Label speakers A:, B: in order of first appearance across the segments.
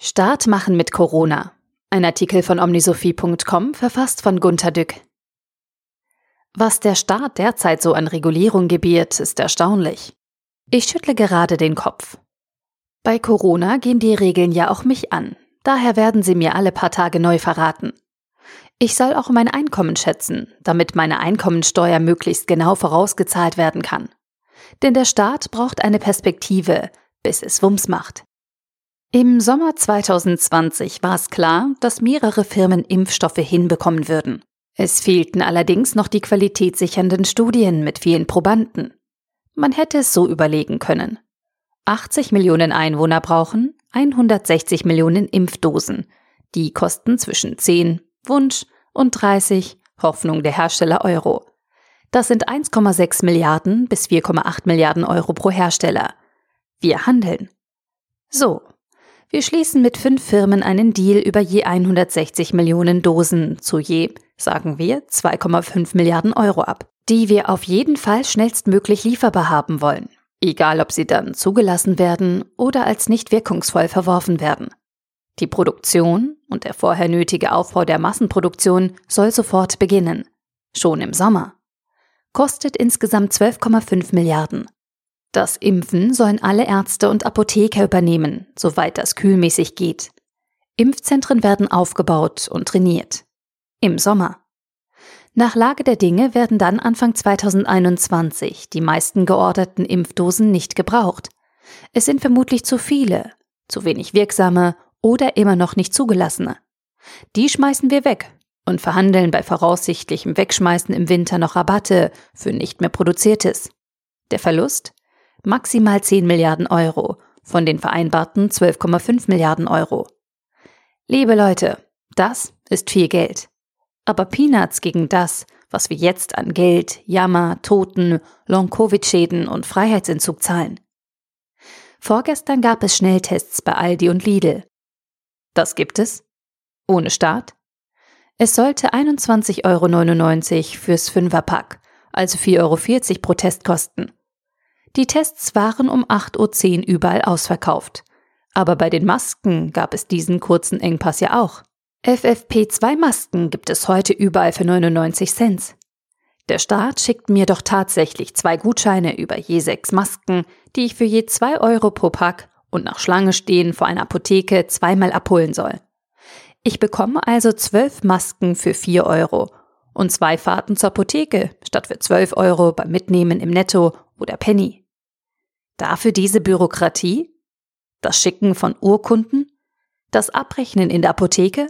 A: Start machen mit Corona. Ein Artikel von omnisophie.com, verfasst von Gunter Dück. Was der Staat derzeit so an Regulierung gebiert, ist erstaunlich. Ich schüttle gerade den Kopf. Bei Corona gehen die Regeln ja auch mich an. Daher werden sie mir alle paar Tage neu verraten. Ich soll auch mein Einkommen schätzen, damit meine Einkommensteuer möglichst genau vorausgezahlt werden kann. Denn der Staat braucht eine Perspektive, bis es Wumms macht. Im Sommer 2020 war es klar, dass mehrere Firmen Impfstoffe hinbekommen würden. Es fehlten allerdings noch die qualitätssichernden Studien mit vielen Probanden. Man hätte es so überlegen können. 80 Millionen Einwohner brauchen 160 Millionen Impfdosen. Die kosten zwischen 10 Wunsch und 30 Hoffnung der Hersteller Euro. Das sind 1,6 Milliarden bis 4,8 Milliarden Euro pro Hersteller. Wir handeln. So, wir schließen mit fünf Firmen einen Deal über je 160 Millionen Dosen zu je, sagen wir, 2,5 Milliarden Euro ab, die wir auf jeden Fall schnellstmöglich lieferbar haben wollen, egal ob sie dann zugelassen werden oder als nicht wirkungsvoll verworfen werden. Die Produktion und der vorher nötige Aufbau der Massenproduktion soll sofort beginnen, schon im Sommer. Kostet insgesamt 12,5 Milliarden. Das Impfen sollen alle Ärzte und Apotheker übernehmen, soweit das kühlmäßig geht. Impfzentren werden aufgebaut und trainiert. Im Sommer. Nach Lage der Dinge werden dann Anfang 2021 die meisten georderten Impfdosen nicht gebraucht. Es sind vermutlich zu viele, zu wenig wirksame oder immer noch nicht zugelassene. Die schmeißen wir weg und verhandeln bei voraussichtlichem Wegschmeißen im Winter noch Rabatte für nicht mehr produziertes. Der Verlust? Maximal 10 Milliarden Euro von den vereinbarten 12,5 Milliarden Euro. Liebe Leute, das ist viel Geld. Aber Peanuts gegen das, was wir jetzt an Geld, Jammer, Toten, Long-Covid-Schäden und Freiheitsentzug zahlen. Vorgestern gab es Schnelltests bei Aldi und Lidl. Das gibt es? Ohne Start? Es sollte 21,99 Euro fürs Fünferpack, also 4,40 Euro pro Test kosten. Die Tests waren um 8.10 Uhr überall ausverkauft. Aber bei den Masken gab es diesen kurzen Engpass ja auch. FFP2-Masken gibt es heute überall für 99 Cent. Der Staat schickt mir doch tatsächlich zwei Gutscheine über je sechs Masken, die ich für je zwei Euro pro Pack und nach Schlange stehen vor einer Apotheke zweimal abholen soll. Ich bekomme also zwölf Masken für vier Euro und zwei Fahrten zur Apotheke statt für zwölf Euro beim Mitnehmen im Netto oder Penny. Dafür diese Bürokratie? Das Schicken von Urkunden? Das Abrechnen in der Apotheke?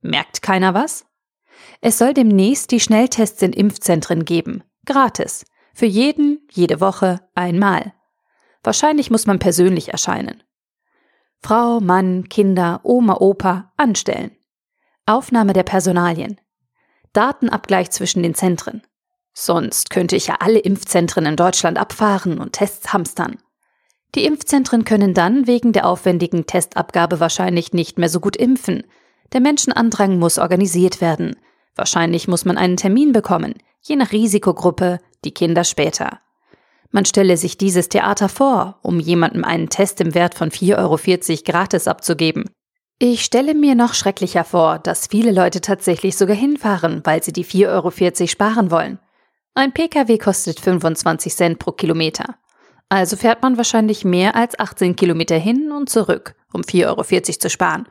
A: Merkt keiner was? Es soll demnächst die Schnelltests in Impfzentren geben. Gratis. Für jeden, jede Woche, einmal. Wahrscheinlich muss man persönlich erscheinen. Frau, Mann, Kinder, Oma, Opa anstellen. Aufnahme der Personalien. Datenabgleich zwischen den Zentren. Sonst könnte ich ja alle Impfzentren in Deutschland abfahren und Tests hamstern. Die Impfzentren können dann wegen der aufwendigen Testabgabe wahrscheinlich nicht mehr so gut impfen. Der Menschenandrang muss organisiert werden. Wahrscheinlich muss man einen Termin bekommen, je nach Risikogruppe, die Kinder später. Man stelle sich dieses Theater vor, um jemandem einen Test im Wert von 4,40 Euro gratis abzugeben. Ich stelle mir noch schrecklicher vor, dass viele Leute tatsächlich sogar hinfahren, weil sie die 4,40 Euro sparen wollen. Ein Pkw kostet 25 Cent pro Kilometer. Also fährt man wahrscheinlich mehr als 18 Kilometer hin und zurück, um 4,40 Euro zu sparen.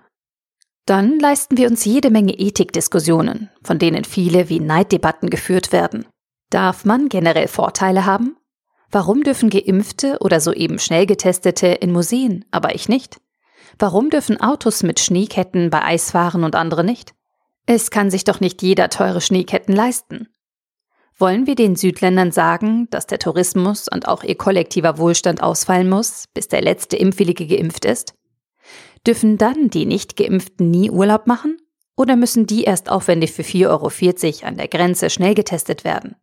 A: Dann leisten wir uns jede Menge Ethikdiskussionen, von denen viele wie Neiddebatten geführt werden. Darf man generell Vorteile haben? Warum dürfen Geimpfte oder soeben schnell getestete in Museen, aber ich nicht? Warum dürfen Autos mit Schneeketten bei Eis fahren und andere nicht? Es kann sich doch nicht jeder teure Schneeketten leisten. Wollen wir den Südländern sagen, dass der Tourismus und auch ihr kollektiver Wohlstand ausfallen muss, bis der letzte Impfwillige geimpft ist? Dürfen dann die Nicht-Geimpften nie Urlaub machen? Oder müssen die erst aufwendig für 4,40 Euro an der Grenze schnell getestet werden?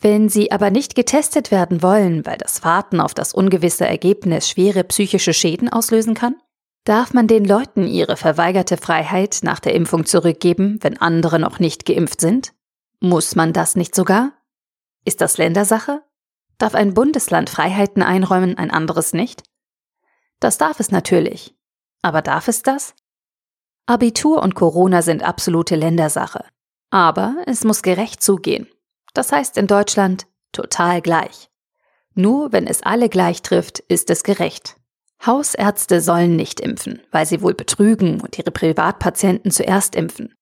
A: Wenn sie aber nicht getestet werden wollen, weil das Warten auf das ungewisse Ergebnis schwere psychische Schäden auslösen kann? Darf man den Leuten ihre verweigerte Freiheit nach der Impfung zurückgeben, wenn andere noch nicht geimpft sind? Muss man das nicht sogar? Ist das Ländersache? Darf ein Bundesland Freiheiten einräumen, ein anderes nicht? Das darf es natürlich. Aber darf es das? Abitur und Corona sind absolute Ländersache. Aber es muss gerecht zugehen. Das heißt in Deutschland total gleich. Nur wenn es alle gleich trifft, ist es gerecht. Hausärzte sollen nicht impfen, weil sie wohl betrügen und ihre Privatpatienten zuerst impfen.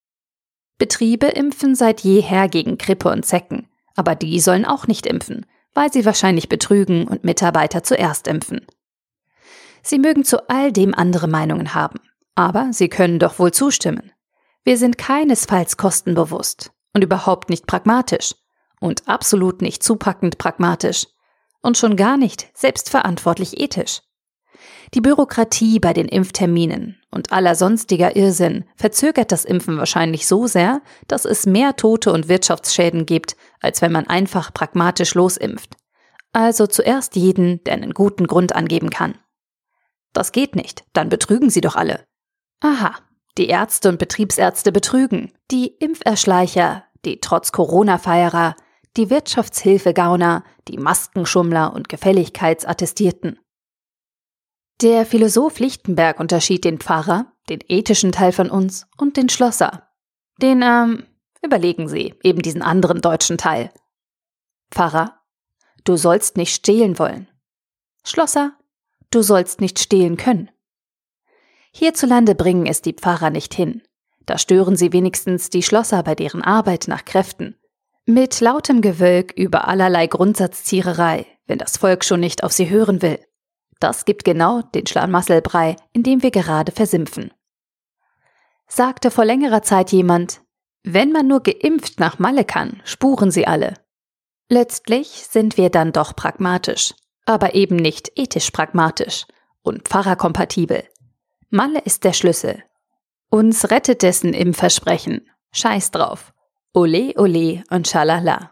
A: Betriebe impfen seit jeher gegen Grippe und Zecken, aber die sollen auch nicht impfen, weil sie wahrscheinlich betrügen und Mitarbeiter zuerst impfen. Sie mögen zu all dem andere Meinungen haben, aber sie können doch wohl zustimmen. Wir sind keinesfalls kostenbewusst und überhaupt nicht pragmatisch und absolut nicht zupackend pragmatisch und schon gar nicht selbstverantwortlich ethisch. Die Bürokratie bei den Impfterminen und aller sonstiger Irrsinn verzögert das Impfen wahrscheinlich so sehr, dass es mehr Tote und Wirtschaftsschäden gibt, als wenn man einfach pragmatisch losimpft. Also zuerst jeden, der einen guten Grund angeben kann. Das geht nicht, dann betrügen sie doch alle. Aha, die Ärzte und Betriebsärzte betrügen, die Impferschleicher, die trotz Corona-Feierer, die Wirtschaftshilfegauner, die Maskenschummler und Gefälligkeitsattestierten. Der Philosoph Lichtenberg unterschied den Pfarrer, den ethischen Teil von uns und den Schlosser. Den, ähm, überlegen Sie, eben diesen anderen deutschen Teil. Pfarrer, du sollst nicht stehlen wollen. Schlosser, du sollst nicht stehlen können. Hierzulande bringen es die Pfarrer nicht hin. Da stören sie wenigstens die Schlosser bei deren Arbeit nach Kräften. Mit lautem Gewölk über allerlei Grundsatzziererei, wenn das Volk schon nicht auf sie hören will. Das gibt genau den Schlamassel-Brei, in dem wir gerade versimpfen. Sagte vor längerer Zeit jemand, wenn man nur geimpft nach Malle kann, spuren sie alle. Letztlich sind wir dann doch pragmatisch, aber eben nicht ethisch pragmatisch und pfarrerkompatibel. Malle ist der Schlüssel. Uns rettet dessen im Versprechen. Scheiß drauf. Ole, ole und schalala.